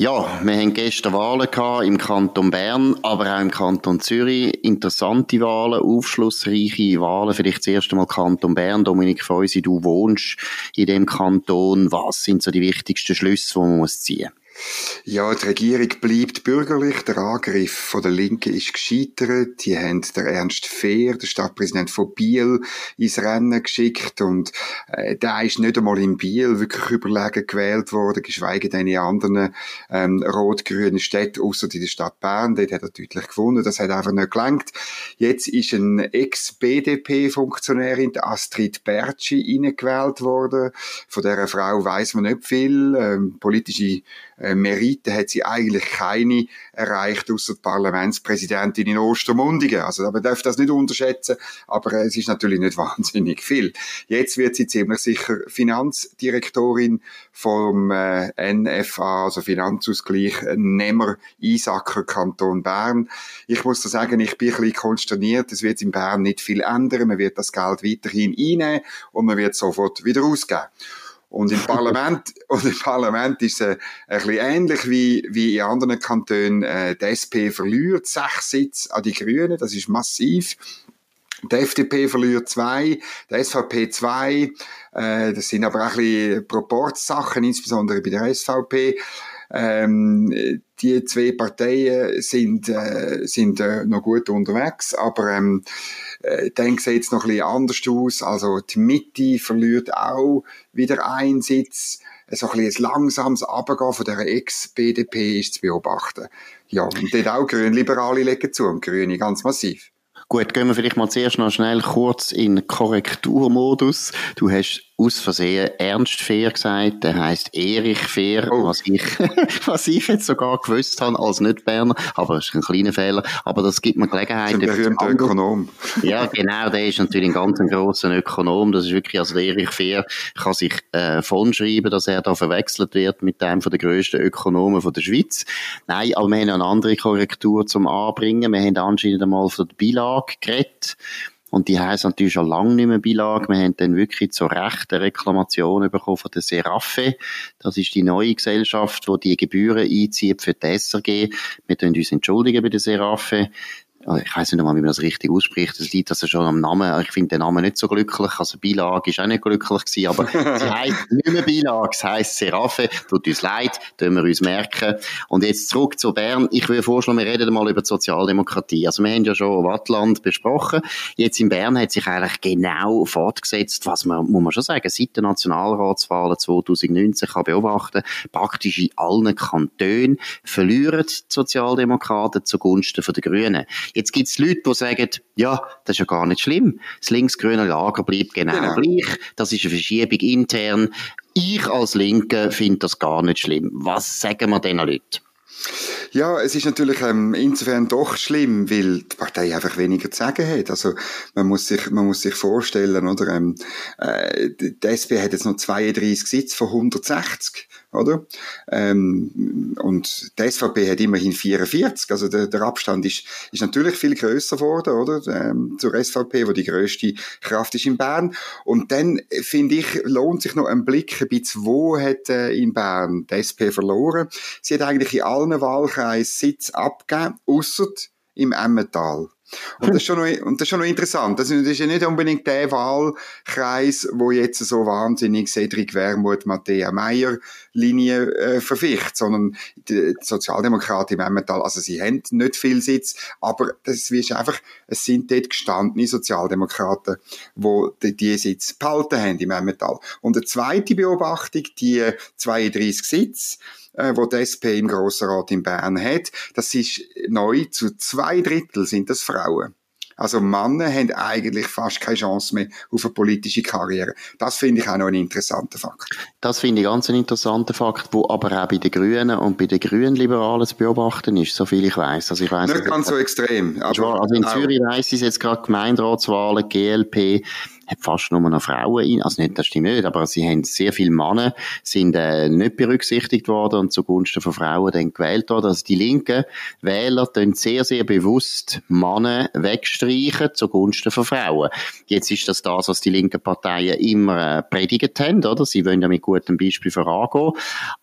Ja, wir haben gestern Wahlen gehabt im Kanton Bern, aber auch im Kanton Zürich. Interessante Wahlen, aufschlussreiche Wahlen. Vielleicht das erste Mal Kanton Bern. Dominik Feusi, du wohnst in dem Kanton. Was sind so die wichtigsten Schlüsse, die man ziehen muss? Ja, die Regierung bleibt bürgerlich. Der Angriff von der Linken ist gescheitert. Die haben der Ernst Fehr, der Stadtpräsident von Biel, ins Rennen geschickt und äh, der ist nicht einmal in Biel wirklich überlegen gewählt worden, geschweige denn in anderen ähm, rot-grünen Städten, außer in der Stadt Bern. Dort hat er deutlich gewonnen. Das hat einfach nicht gelangt. Jetzt ist ein Ex-BDP-Funktionärin, Astrid Bertschi, gewählt worden. Von dieser Frau weiß man nicht viel. Ähm, politische äh, Merite hat sie eigentlich keine erreicht, außer die Parlamentspräsidentin in Ostermundigen. Also man darf das nicht unterschätzen, aber äh, es ist natürlich nicht wahnsinnig viel. Jetzt wird sie ziemlich sicher Finanzdirektorin vom äh, NFA, also Finanzausgleich Nehmer Isacker Kanton Bern. Ich muss da sagen, ich bin ein bisschen konsterniert. Es wird in Bern nicht viel ändern. Man wird das Geld weiterhin einnehmen und man wird sofort wieder ausgeben. Und im Parlament, und im Parlament ist es äh, ein bisschen ähnlich wie, wie in anderen Kantonen. Äh, die SP verliert sechs Sitze an die Grünen. Das ist massiv. Die FDP verliert zwei, die SVP zwei. Äh, das sind aber auch ein bisschen Proportssachen, insbesondere bei der SVP. Ähm, die zwei Parteien sind, äh, sind äh, noch gut unterwegs, aber ähm, äh, dann sieht es noch ein bisschen anders aus. Also die Mitte verliert auch wieder einen Sitz. So ein, ein langsames Abgehen von der Ex-BDP ist zu beobachten. Ja, und dort auch Grünliberale legen zu und Grüne ganz massiv. Gut, gehen wir vielleicht mal zuerst noch schnell kurz in Korrekturmodus. Du hast aus Versehen Ernst Fehr gesagt, der heißt Erich Fehr, oh. was ich, was ich jetzt sogar gewusst habe als Nicht-Berner, aber das ist ein kleiner Fehler, aber das gibt mir Gelegenheit. Ein berühmter Ökonom. Ja, genau, der ist natürlich ein ganz grosser Ökonom, das ist wirklich, also der Erich Fehr kann sich äh, von schreiben, dass er da verwechselt wird mit einem von der grössten Ökonomen von der Schweiz. Nein, aber wir haben eine andere Korrektur zum Anbringen, wir haben anscheinend einmal von der Beilage geredet, und die heisst natürlich schon lange nicht mehr Beilage. Wir haben dann wirklich zu Recht eine Reklamation bekommen von der Seraffe. Das ist die neue Gesellschaft, die die Gebühren einzieht für die SRG. Wir tun uns entschuldigen bei der Seraffe. Also, ich weiß nicht mal, wie man das richtig ausspricht. Es liegt also schon am Namen. Ich finde den Namen nicht so glücklich. Also Beilage ist auch nicht glücklich gewesen, aber sie heisst nicht mehr Beilage, es heisst Seraphe. Tut uns leid, tun wir uns merken. Und jetzt zurück zu Bern. Ich würde vorschlagen, wir reden mal über die Sozialdemokratie. Also wir haben ja schon Wattland besprochen. Jetzt in Bern hat sich eigentlich genau fortgesetzt, was man, muss man schon sagen, seit den Nationalratswahlen 2019 kann beobachten, praktisch in allen Kantonen verlieren die Sozialdemokraten zugunsten der Grünen. Jetzt gibt es Leute, die sagen, ja, das ist ja gar nicht schlimm. Das linksgrüne Lager bleibt genau, genau. gleich. Das ist eine Verschiebung intern. Ich als Linke finde das gar nicht schlimm. Was sagen wir diesen Leuten? Ja, es ist natürlich ähm, insofern doch schlimm, weil die Partei einfach weniger zu sagen hat. Also man muss sich, man muss sich vorstellen, oder ähm, äh, die SP hat jetzt noch 32 Sitze von 160 oder? Ähm, und die SVP hat immerhin 44, also der, der Abstand ist, ist natürlich viel größer geworden, oder? Ähm, zur SVP, wo die größte Kraft ist in Bern. Und dann, finde ich, lohnt sich noch ein Blick ein bisschen, wo hat äh, in Bern die SP verloren. Sie hat eigentlich in allen Wahlkreisen Sitz abgegeben, ausser im Emmental. Und das ist schon noch, und das ist schon noch interessant. Das ist ja nicht unbedingt der Wahlkreis, wo jetzt so wahnsinnig Cedric Wermuth, Matthäa Meyer Linie äh, verficht, sondern die Sozialdemokraten im Emmental, also sie haben nicht viel Sitz, aber das ist einfach, es sind dort gestandene Sozialdemokraten, wo die, die Sitz behalten haben im Emmental. Und eine zweite Beobachtung, die 32 Sitz, äh, wo die SP im Grossen Rat in Bern hat. Das ist neu, zu zwei Drittel sind das Frauen. Also Männer haben eigentlich fast keine Chance mehr auf eine politische Karriere. Das finde ich auch noch ein interessanter Fakt. Das finde ich ganz ein interessanter Fakt, wo aber auch bei den Grünen und bei den Grünliberalen zu beobachten ist, so viel ich weiß. Also ich weiß nicht ganz so extrem. Also in Zürich weiss ich jetzt gerade Gemeinderatswahlen, GLP, hat fast nur noch Frauen also nicht, das stimmt nicht, aber sie haben sehr viele Männer, sind äh, nicht berücksichtigt worden und zugunsten von Frauen dann gewählt worden. Also die linken Wähler tun sehr, sehr bewusst Männer wegstreichen zugunsten von Frauen. Jetzt ist das das, was die linken Parteien immer äh, predigt haben, oder? Sie wollen ja mit gutem Beispiel vorangehen.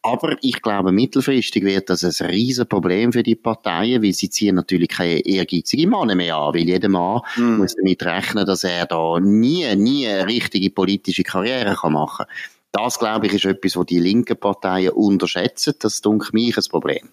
Aber ich glaube, mittelfristig wird das ein riesen Problem für die Parteien, weil sie ziehen natürlich keine ehrgeizige Männer mehr an, weil jeder Mann mm. muss damit rechnen, dass er da nie, nie eine richtige politische Karriere kann machen kann. Das, glaube ich, ist etwas, was die linken Parteien unterschätzen. Das ist, denke mich, ein Problem.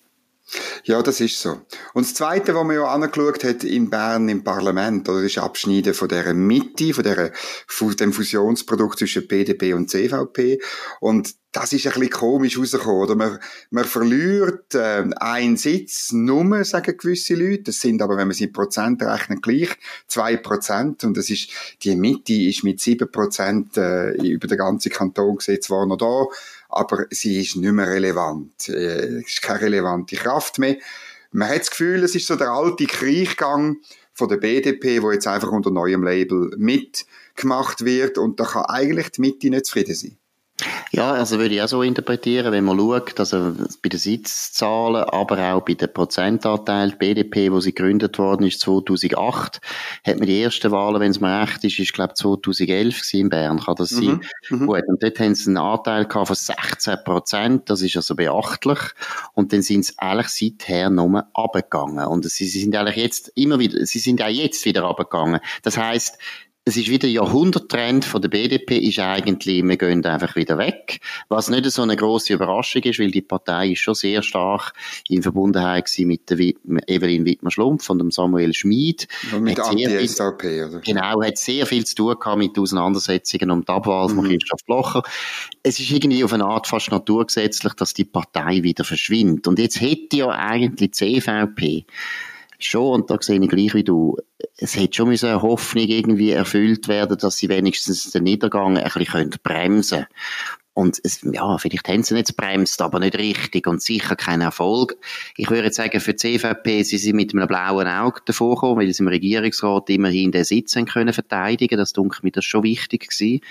Ja, das ist so. Und das Zweite, was man ja angeschaut hat in Bern im Parlament, oder ist Abschneiden von der Mitte, von der, von dem Fusionsprodukt zwischen BDP und CVP. Und das ist ein bisschen komisch rausgekommen, oder? Man, man verliert äh, einen Sitz nur, sagen gewisse Leute. Das sind aber, wenn man sie in Prozent rechnet, gleich zwei Prozent. Und das ist, die Mitte ist mit sieben Prozent äh, über den ganzen Kanton gesetzt worden noch da aber sie ist nicht mehr relevant. Äh, es ist keine relevante Kraft mehr. Man hat das Gefühl, es ist so der alte Kriechgang von der BDP, wo jetzt einfach unter neuem Label mitgemacht wird und da kann eigentlich die Mitte nicht zufrieden sein. Ja, also würde ich auch so interpretieren, wenn man schaut, also bei den Sitzzahlen, aber auch bei den Prozentanteil, die BDP, wo sie gegründet worden ist, 2008, hat man die ersten Wahlen, wenn es mir recht ist, ist glaube 2011 in Bern, kann das sein? Mhm, mhm. Gut, und dort haben sie einen Anteil gehabt von 16 Prozent, das ist also beachtlich, und dann sind sie eigentlich seither nur abgegangen, und sie sind eigentlich jetzt immer wieder, sie sind auch jetzt wieder abgegangen. Das heißt, es ist wieder Jahrhunderttrend von der BDP ist eigentlich, wir gehen einfach wieder weg. Was nicht so eine große Überraschung ist, weil die Partei ist schon sehr stark in Verbundenheit mit der Evelyn Wittmer-Schlumpf und dem Samuel Schmid. Und mit Anti-SVP, oder? Genau, hat sehr viel zu tun gehabt mit Auseinandersetzungen um die Abwahl mhm. von Christoph Blocher. Es ist irgendwie auf eine Art fast naturgesetzlich, dass die Partei wieder verschwindet. Und jetzt hätte ja eigentlich die CVP schon, und da sehe ich gleich wie du, es hätte schon eine Hoffnung irgendwie erfüllt werden, dass sie wenigstens den Niedergang ein bisschen bremsen können. Und es, ja, vielleicht haben sie nicht bremst, aber nicht richtig und sicher kein Erfolg. Ich würde sagen, für die CVP, sie sind mit einem blauen Auge davor gekommen, weil sie im Regierungsrat immerhin den Sitz können verteidigen. Das dunkelt mir das schon wichtig gewesen,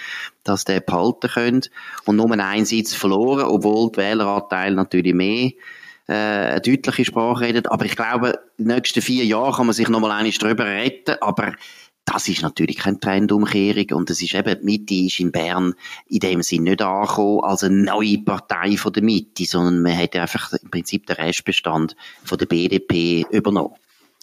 dass der behalten können. Und nur einen Sitz verloren, obwohl die Wähleranteil natürlich mehr äh, eine deutliche Sprache redet. Aber ich glaube, in den nächsten vier Jahren kann man sich noch mal einiges drüber retten. Aber das ist natürlich keine Trendumkehrung und es ist eben, die Mitte ist in Bern in dem Sinn nicht angekommen als eine neue Partei von der Mitte, sondern man hat einfach im Prinzip den Restbestand von der BDP übernommen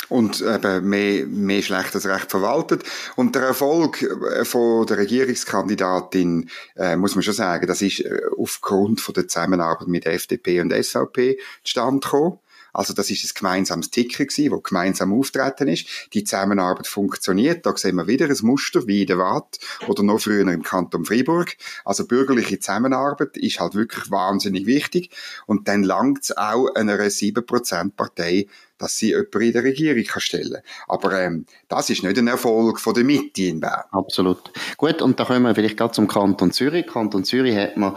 und eben mehr, mehr schlecht als recht verwaltet. Und der Erfolg äh, von der Regierungskandidatin, äh, muss man schon sagen, das ist äh, aufgrund von der Zusammenarbeit mit FDP und SVP zustande gekommen. Also das ist ein gemeinsames Ticker gewesen, wo gemeinsam auftreten ist. Die Zusammenarbeit funktioniert. Da sehen wir wieder ein Muster wie in der Watt oder noch früher im Kanton Fribourg. Also bürgerliche Zusammenarbeit ist halt wirklich wahnsinnig wichtig. Und dann langt es auch einer 7%-Partei, dass sie jemanden in der Regierung kann. Aber ähm, das ist nicht ein Erfolg von der Mitte in Bern. Absolut. Gut, und da kommen wir vielleicht gerade zum Kanton Zürich. Kanton Zürich hat man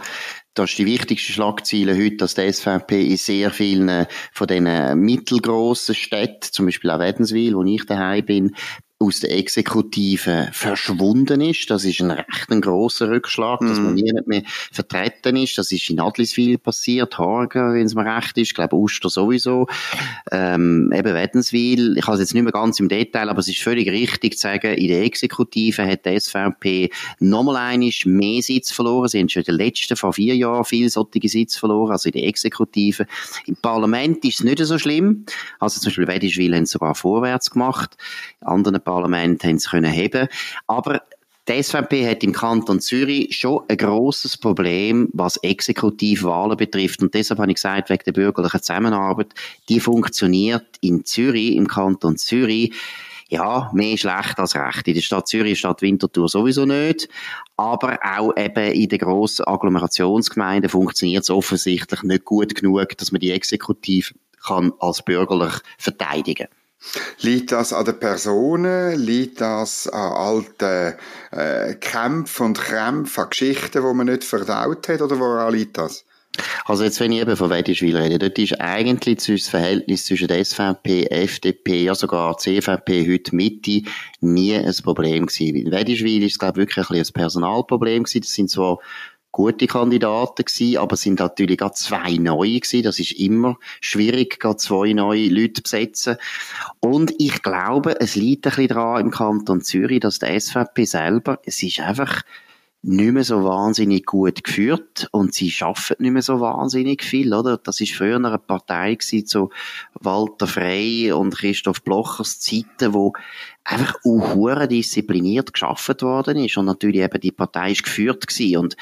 das ist die wichtigste Schlagzeile heute, dass die SVP in sehr vielen von diesen mittelgroßen Städten, zum Beispiel auch Wädenswil, wo ich daheim bin, aus der Exekutive verschwunden ist. Das ist ein recht ein grosser Rückschlag, dass man nie mhm. nicht mehr vertreten ist. Das ist in Adliswil passiert, Horgen, wenn es mir recht ist, ich glaube Uster sowieso, ähm, eben Wädenswil. Ich habe es jetzt nicht mehr ganz im Detail, aber es ist völlig richtig zu sagen, in der Exekutive hat die SVP nochmal einisch mehr Sitz verloren. Sie haben schon in den letzten, vor vier Jahren, viel solche Sitz verloren, also in der Exekutive. Im Parlament ist es nicht so schlimm. Also zum Beispiel Wädenswil haben es sogar vorwärts gemacht. In anderen Parlament haben sie können heben. Aber die SVP hat im Kanton Zürich schon ein grosses Problem, was Exekutivwahlen betrifft. Und deshalb habe ich gesagt, wegen der bürgerlichen Zusammenarbeit, die funktioniert in Zürich, im Kanton Zürich, ja, mehr schlecht als recht. In der Stadt Zürich, Stadt Winterthur sowieso nicht. Aber auch eben in den grossen Agglomerationsgemeinden funktioniert es offensichtlich nicht gut genug, dass man die Exekutive kann als bürgerlich verteidigen kann. Liegt das an den Personen? Liegt das an alten äh, Kämpfen und Krämpfen, an Geschichten, die man nicht verdaut hat? Oder woran liegt das? Also jetzt, wenn ich eben von Wedischwil rede, dort ist eigentlich das Verhältnis zwischen der SVP, FDP, ja sogar CVP heute Mitte nie ein Problem gewesen. In Wedischwil ist es, glaube ich, wirklich ein, ein Personalproblem gewesen. Das sind zwar gute Kandidaten gewesen, aber sind natürlich gerade zwei neue gewesen. Das ist immer schwierig, gerade zwei neue Leute besetzen. Und ich glaube, es liegt ein bisschen daran im Kanton Zürich, dass der SVP selber, es ist einfach nicht mehr so wahnsinnig gut geführt und sie schaffen nicht mehr so wahnsinnig viel, oder? Das ist früher eine Partei gewesen, so Walter Frey und Christoph Blochers Zeiten, wo einfach auch diszipliniert geschaffen worden ist und natürlich eben die Partei ist geführt gewesen und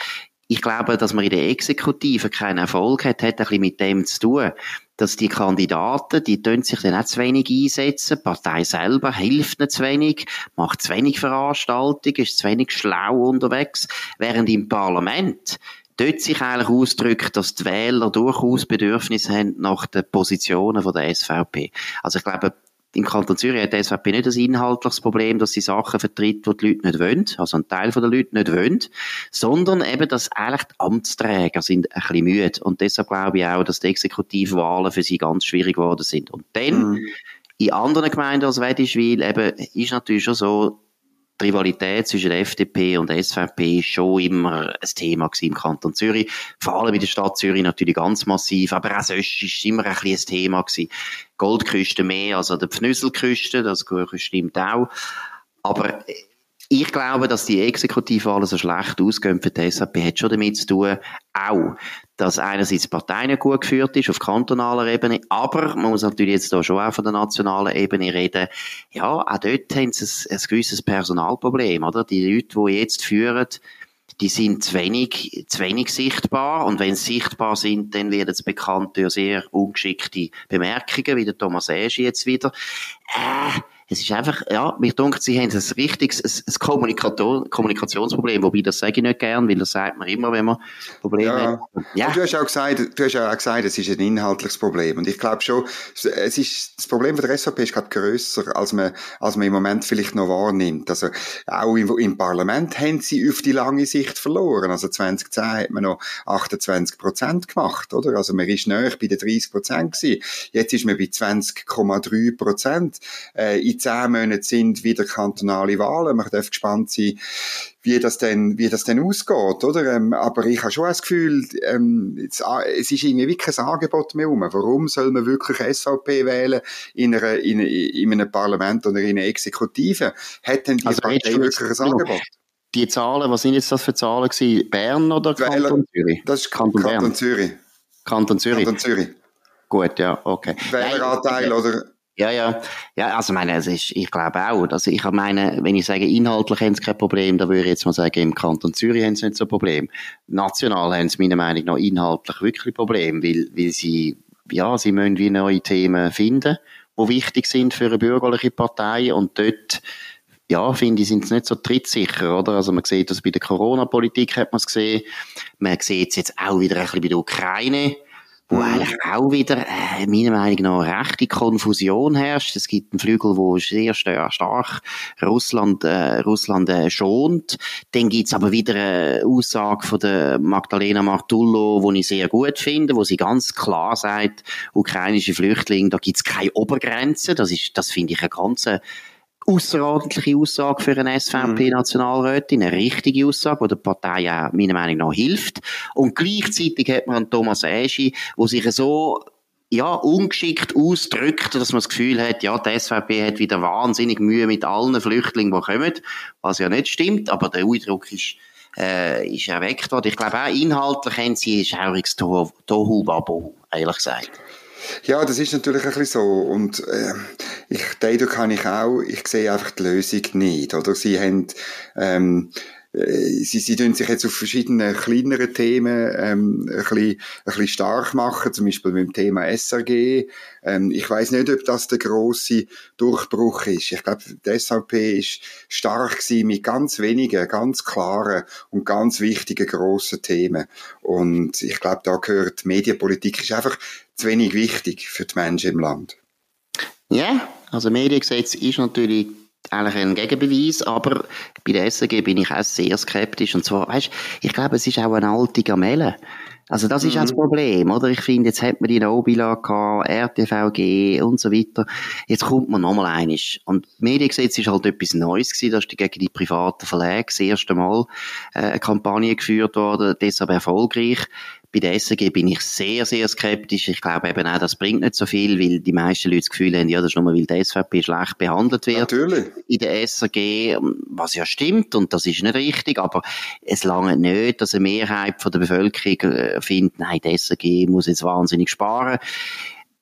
ich glaube, dass man in der Exekutive keinen Erfolg hat, hat ein mit dem zu tun, dass die Kandidaten, die tun sich dann auch zu wenig einsetzen, die Partei selber hilft nicht zu wenig, macht zu wenig Veranstaltungen, ist zu wenig schlau unterwegs, während im Parlament dort sich eigentlich ausdrückt, dass die Wähler durchaus Bedürfnis haben nach den Positionen der SVP. Also ich glaube, im Kanton Zürich hat die SVP nicht das inhaltliches Problem, dass sie Sachen vertritt, die die Leute nicht wollen, also ein Teil der Leute nicht wollen, sondern eben, dass eigentlich die Amtsträger sind ein bisschen müde. Und deshalb glaube ich auch, dass die Exekutivwahlen für sie ganz schwierig geworden sind. Und dann, mhm. in anderen Gemeinden als Wedischwil, eben, ist natürlich schon so, die Rivalität zwischen der FDP und der SVP ist schon immer ein Thema im Kanton Zürich. Vor allem in der Stadt Zürich natürlich ganz massiv, aber auch sonst ist es immer ein, ein Thema gewesen. Goldküste mehr als an der Pfnüsselküste, das stimmt auch. Aber ich glaube, dass die Exekutivwahlen so schlecht ausgehen für die SAP, hat schon damit zu tun, auch, dass einerseits die Partei nicht gut geführt ist auf kantonaler Ebene, aber man muss natürlich jetzt da schon auch von der nationalen Ebene reden. Ja, auch dort haben sie ein, ein gewisses Personalproblem, oder? Die Leute, die jetzt führen, die sind zu wenig, zu wenig sichtbar. Und wenn sie sichtbar sind, dann werden sie bekannt durch sehr ungeschickte Bemerkungen, wie der Thomas Eschi jetzt wieder. Äh, es ist einfach, ja, mir denkt, sie haben ein richtiges ein, ein Kommunikationsproblem, wobei das sage ich nicht gern, weil das sagt man immer, wenn man Probleme ja. hat. Ja. Und du hast auch gesagt, du hast auch gesagt, es ist ein inhaltliches Problem. Und ich glaube schon, es ist, das Problem von der SVP ist gerade grösser, als man, als man im Moment vielleicht noch wahrnimmt. Also, auch im, im Parlament haben sie auf die lange Sicht verloren. Also 2010 hat man noch 28 Prozent gemacht, oder? Also man ist näher bei den 30 Prozent gewesen. Jetzt ist man bei 20,3 Prozent. Äh, zehn Monaten sind wieder kantonale Wahlen. Man darf gespannt sein, wie das denn, wie das denn ausgeht, oder? Ähm, aber ich habe schon das Gefühl, ähm, es, ist irgendwie wirklich kein Angebot mehr um. Warum soll man wirklich SVP wählen in, einer, in, in einem Parlament oder in einer Exekutive? Hat denn die also Partei wirklich ein Angebot? Die Zahlen, was sind jetzt das für Zahlen gewesen? Bern oder Kanton Zürich? Das ist Kanton, Kanton Zürich. Kanton Zürich. Kanton Zürich. Gut, ja, okay. Wähleranteil oder ja, ja. Ja, also meine, es ist, ich glaube auch. Also ich meine, wenn ich sage, inhaltlich haben sie kein Problem, dann würde ich jetzt mal sagen, im Kanton Zürich haben sie nicht so ein Problem. National haben sie meiner Meinung nach inhaltlich wirklich ein Problem, weil, weil sie, ja, sie müssen wie neue Themen finden, die wichtig sind für eine bürgerliche Partei und dort, ja, finde ich, sind sie nicht so trittsicher, oder? Also man sieht das bei der Corona-Politik, hat man es gesehen. Man sieht es jetzt auch wieder ein bisschen bei der Ukraine wo mhm. eigentlich auch wieder, äh, meiner Meinung nach, rechte Konfusion herrscht. Es gibt einen Flügel, wo sehr stark Russland, äh, Russland äh, schont. Dann gibt's aber wieder eine Aussage von der Magdalena Martullo, die ich sehr gut finde, wo sie ganz klar sagt, ukrainische Flüchtlinge, da gibt's keine Obergrenze. Das ist, das finde ich eine ganz außerordentliche Aussage für eine SVP-Nationalrätin, eine richtige Aussage, die der Partei auch meiner Meinung nach hilft. Und gleichzeitig hat man einen Thomas Eschi, der sich so ja, ungeschickt ausdrückt, dass man das Gefühl hat, ja, die SVP hat wieder wahnsinnig Mühe mit allen Flüchtlingen, die kommen, was ja nicht stimmt, aber der Eindruck ist, äh, ist erweckt worden. Ich glaube auch inhaltlich haben sie ein schauriges Tohu-Wabohu, ehrlich gesagt. Ja, das ist natürlich ein bisschen so. Und äh, ich, den kann ich auch, ich sehe einfach die Lösung nicht. Oder sie haben ähm, äh, sie, sie tun sich jetzt auf verschiedene kleinere Themen ähm, ein, bisschen, ein bisschen stark machen, zum Beispiel mit dem Thema SRG. Ähm, ich weiß nicht, ob das der große Durchbruch ist. Ich glaube, die SVP ist stark gewesen mit ganz wenigen, ganz klaren und ganz wichtigen grossen Themen. Und ich glaube, da gehört Medienpolitik ist einfach zu wenig wichtig für die Menschen im Land. Ja, also Mediengesetz ist natürlich eigentlich ein Gegenbeweis, aber bei der SRG bin ich auch sehr skeptisch. Und zwar, weißt, ich glaube, es ist auch eine alte Gamelle. Also das ist mhm. auch das mhm. Problem, oder? Ich finde, jetzt hat man die Nobila gehabt, RTVG und so weiter. Jetzt kommt man nochmal einisch. Und Mediengesetz ist halt etwas Neues gewesen. Da ist gegen die privaten Verlage das erste Mal äh, eine Kampagne geführt worden, deshalb erfolgreich. Bei der SRG bin ich sehr, sehr skeptisch. Ich glaube eben auch, das bringt nicht so viel, weil die meisten Leute das Gefühl haben, ja, das ist nur, weil die SVP schlecht behandelt wird. Natürlich. In der SRG, was ja stimmt, und das ist nicht richtig, aber es lange nicht, dass eine Mehrheit von der Bevölkerung äh, findet, nein, die SRG muss jetzt wahnsinnig sparen.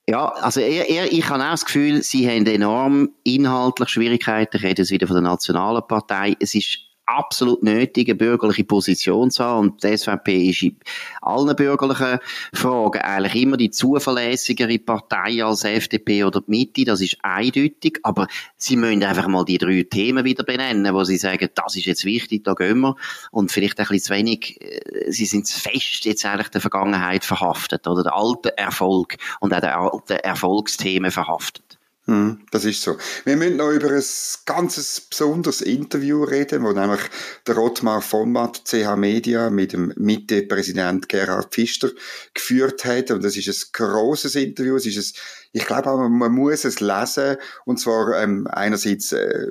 Ja, also er, er, ich habe auch das Gefühl, sie haben enorm inhaltlich Schwierigkeiten. Ich rede jetzt wieder von der Nationalen Partei. Es ist absolut nötig, eine bürgerliche Position zu haben. Und die SVP ist in allen bürgerlichen Fragen eigentlich immer die zuverlässigere Partei als FDP oder die Mitte. Das ist eindeutig. Aber sie müssen einfach mal die drei Themen wieder benennen, wo sie sagen, das ist jetzt wichtig, da gehen wir. Und vielleicht ein bisschen zu wenig, äh, sie sind fest jetzt eigentlich der Vergangenheit verhaftet oder der alte Erfolg und auch der alte Erfolgsthemen verhaftet. Hm, das ist so. Wir müssen noch über ein ganzes besonderes Interview reden, wo nämlich der Rottmar Vonmatt, CH Media, mit dem Mitte-Präsident Gerhard Pfister geführt hat. Und das ist ein grosses Interview. Es ist ein ich glaube man muss es lesen, und zwar ähm, einerseits äh,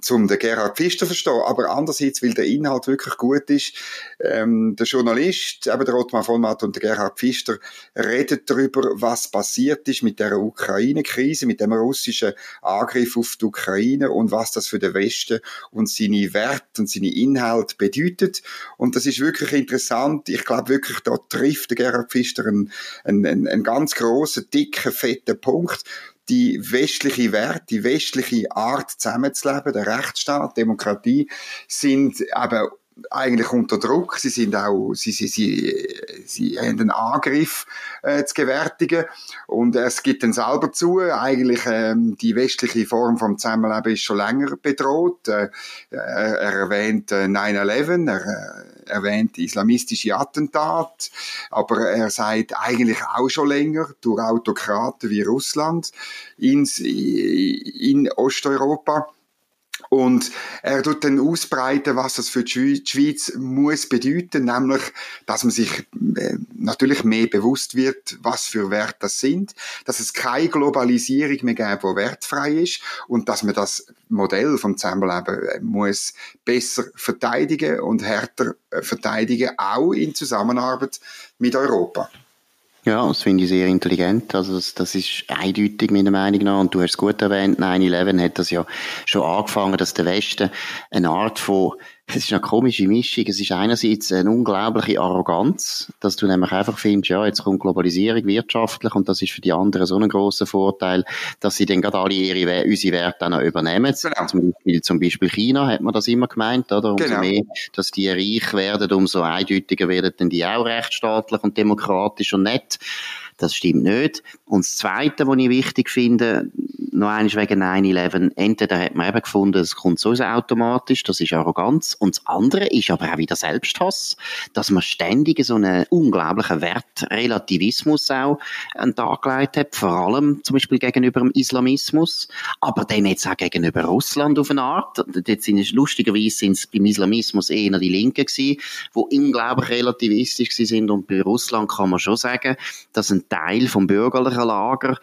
zum den Gerhard Pfister verstehen, aber andererseits, weil der Inhalt wirklich gut ist. Ähm, der Journalist, eben der Ottmar von Matt und der Gerhard Pfister, redet darüber, was passiert ist mit der Ukraine-Krise, mit dem russischen Angriff auf die Ukraine und was das für den Westen und seine Werte und seine Inhalte bedeutet. Und das ist wirklich interessant. Ich glaube wirklich, da trifft Gerhard Pfister einen, einen, einen ganz grossen, dicken fetter Punkt. Die westliche Werte, die westliche Art zusammenzuleben, der Rechtsstaat, Demokratie, sind eben eigentlich unter Druck. Sie sind auch, sie, sie, sie, sie haben einen Angriff äh, zu gewärtigen und es gibt dann selber zu. Eigentlich ähm, die westliche Form vom Zusammenleben ist schon länger bedroht. Äh, er, er erwähnt äh, 9/11, er äh, erwähnt islamistische Attentate, aber er sagt eigentlich auch schon länger durch Autokraten wie Russland ins, in Osteuropa und er tut dann ausbreiten, was das für die Schweiz muss bedeuten, nämlich, dass man sich äh, natürlich mehr bewusst wird, was für Werte das sind, dass es keine Globalisierung mehr gibt, die wertfrei ist und dass man das Modell vom Zusammenleben äh, muss besser verteidigen und härter äh, verteidigen, auch in Zusammenarbeit mit Europa. Ja, das finde ich sehr intelligent. Also das, das ist eindeutig meiner Meinung nach. Und du hast es gut erwähnt, 9-11 hat das ja schon angefangen, dass der Westen eine Art von es ist eine komische Mischung. Es ist einerseits eine unglaubliche Arroganz, dass du nämlich einfach findest, ja, jetzt kommt Globalisierung wirtschaftlich und das ist für die anderen so ein großer Vorteil, dass sie dann gerade alle ihre, unsere Werte auch noch übernehmen. Genau. Zum, Beispiel, zum Beispiel China hat man das immer gemeint, oder? Umso genau. mehr, dass die reich werden, umso eindeutiger werden dann die auch rechtsstaatlich und demokratisch und nett. Das stimmt nicht. Und das Zweite, was ich wichtig finde, noch eines wegen 9-11, entweder hat man eben gefunden, es kommt so automatisch, das ist Arroganz. Und das andere ist aber auch wieder Selbsthass, dass man ständig so einen unglaublichen Wertrelativismus auch an den Tag gelegt hat, vor allem zum Beispiel gegenüber dem Islamismus, aber dann jetzt auch gegenüber Russland auf eine Art. Jetzt sind es, lustigerweise sind es beim Islamismus eher die Linken gewesen, die unglaublich relativistisch sind und bei Russland kann man schon sagen, dass ein Teil vom bürgerlichen Lager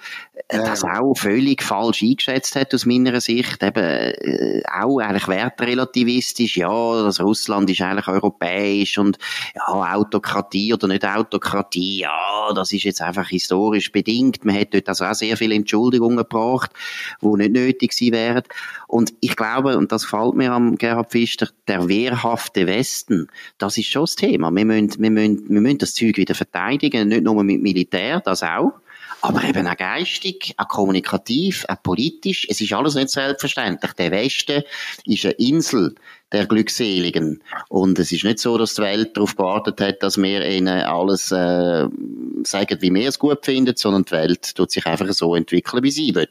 äh, das auch völlig falsch eingeschätzt hat aus meiner Sicht. Eben äh, auch eigentlich wertrelativistisch. Ja, das Russland ist eigentlich europäisch und ja, Autokratie oder nicht Autokratie. Ja, das ist jetzt einfach historisch bedingt. Man hat dort also auch sehr viele Entschuldigungen gebracht, die nicht nötig gewesen wären. Und ich glaube, und das gefällt mir am Gerhard Pfister, der wehrhafte Westen, das ist schon das Thema. Wir müssen, wir müssen, wir müssen das Zeug wieder verteidigen, nicht nur mit Militär, das auch, aber eben auch geistig, auch kommunikativ, auch politisch. Es ist alles nicht selbstverständlich. Der Westen ist eine Insel der Glückseligen. Und es ist nicht so, dass die Welt darauf gewartet hat, dass wir ihnen alles äh, sagen, wie wir es gut finden, sondern die Welt tut sich einfach so entwickeln, wie sie will.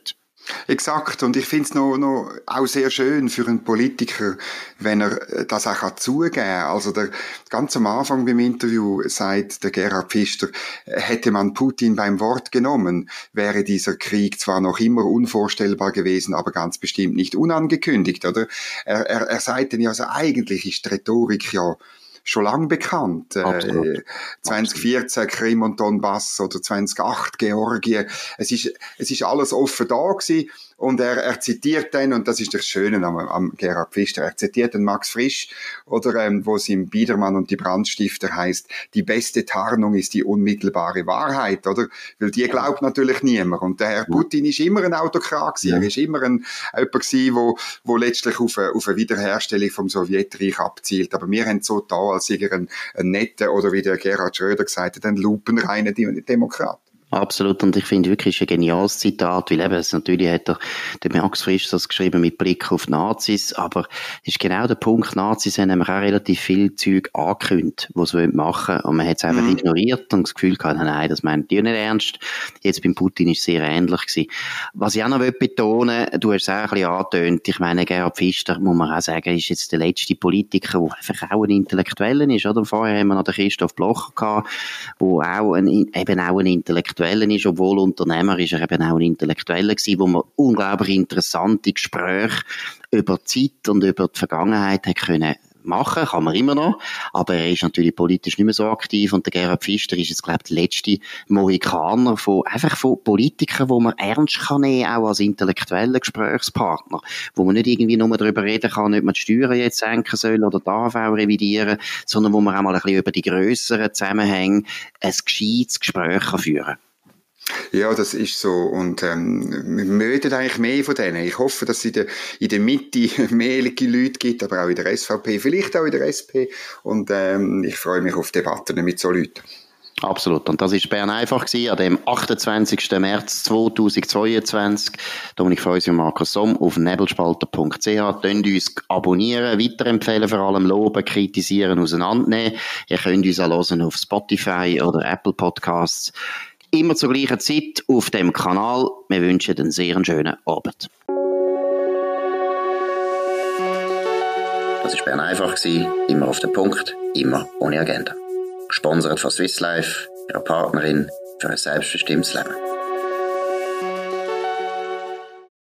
Exakt. Und ich finde es noch, noch auch sehr schön für einen Politiker, wenn er das auch zugeben kann. Also der, ganz am Anfang beim Interview sagt der Gerhard Pfister, hätte man Putin beim Wort genommen, wäre dieser Krieg zwar noch immer unvorstellbar gewesen, aber ganz bestimmt nicht unangekündigt, oder? Er, er, er sagt dann ja, also eigentlich ist Rhetorik ja schon lang bekannt. Äh, 2014 Krim und Donbass oder 2008 Georgien. Es ist, es ist alles offen da gewesen. Und er, er zitiert dann, und das ist das Schöne am, am Gerhard Pfister, er zitiert den Max Frisch, oder ähm, wo es im Biedermann und die Brandstifter heißt, die beste Tarnung ist die unmittelbare Wahrheit, oder? Weil die glaubt natürlich niemand. Und der Herr Putin ist immer ein Autokrat gewesen. Er ist immer ein, jemand gewesen, wo, wo letztlich auf eine, auf eine Wiederherstellung vom Sowjetreich abzielt. Aber wir haben so da, als sei er ein, ein netter, oder wie der Gerhard Schröder gesagt hat, ein lupenreiner Demokrat. Absolut, und ich finde wirklich ein geniales Zitat, weil eben, es natürlich hat der, der Max Frisch das geschrieben mit Blick auf Nazis, aber es ist genau der Punkt, Nazis haben nämlich auch relativ viel Zeug angekündigt, was sie machen wollen, und man hat es einfach mhm. ignoriert und das Gefühl gehabt, nein, das meint ihr nicht ernst. Jetzt beim Putin ist es sehr ähnlich gewesen. Was ich auch noch betonen will, du hast es auch ein bisschen angetönt, ich meine, Gerhard Pfister, muss man auch sagen, ist jetzt der letzte Politiker, der einfach auch ein Intellektueller ist, oder? Vorher haben wir noch den Christoph Blocher gehabt, der auch ein, eben auch ein Intellektueller Intellektuellen ist, obwohl Unternehmer ist er eben auch ein Intellektueller gewesen, wo man unglaublich interessante Gespräche über die Zeit und über die Vergangenheit hat können machen, kann man immer noch, aber er ist natürlich politisch nicht mehr so aktiv und der Gerhard Pfister ist jetzt, glaube ich, der letzte Mohikaner von, einfach von Politikern, wo man ernst kann nehmen, auch als intellektueller Gesprächspartner, wo man nicht irgendwie nur darüber reden kann, ob man die Steuern jetzt senken soll oder die AV revidieren, sondern wo man auch mal ein bisschen über die grösseren Zusammenhänge ein gescheites Gespräch führen kann. Ja, das ist so. Und ähm, wir möchten eigentlich mehr von denen. Ich hoffe, dass es in der, in der Mitte mehr Leute gibt, aber auch in der SVP, vielleicht auch in der SP. Und ähm, ich freue mich auf Debatten mit so Leuten. Absolut. Und das ist Bern einfach gewesen, an dem 28. März 2022. Dominik Freusi und Markus Somm auf nebelspalter.ch. Könnt uns abonnieren, weiterempfehlen, vor allem loben, kritisieren, auseinandernehmen. Ihr könnt uns auch hören auf Spotify oder Apple Podcasts immer zur gleichen Zeit auf dem Kanal. Wir wünschen einen sehr schönen Abend. Das war Bern einfach, immer auf den Punkt, immer ohne Agenda. Gesponsert von Swiss Life, ihrer Partnerin für ein selbstbestimmtes Leben.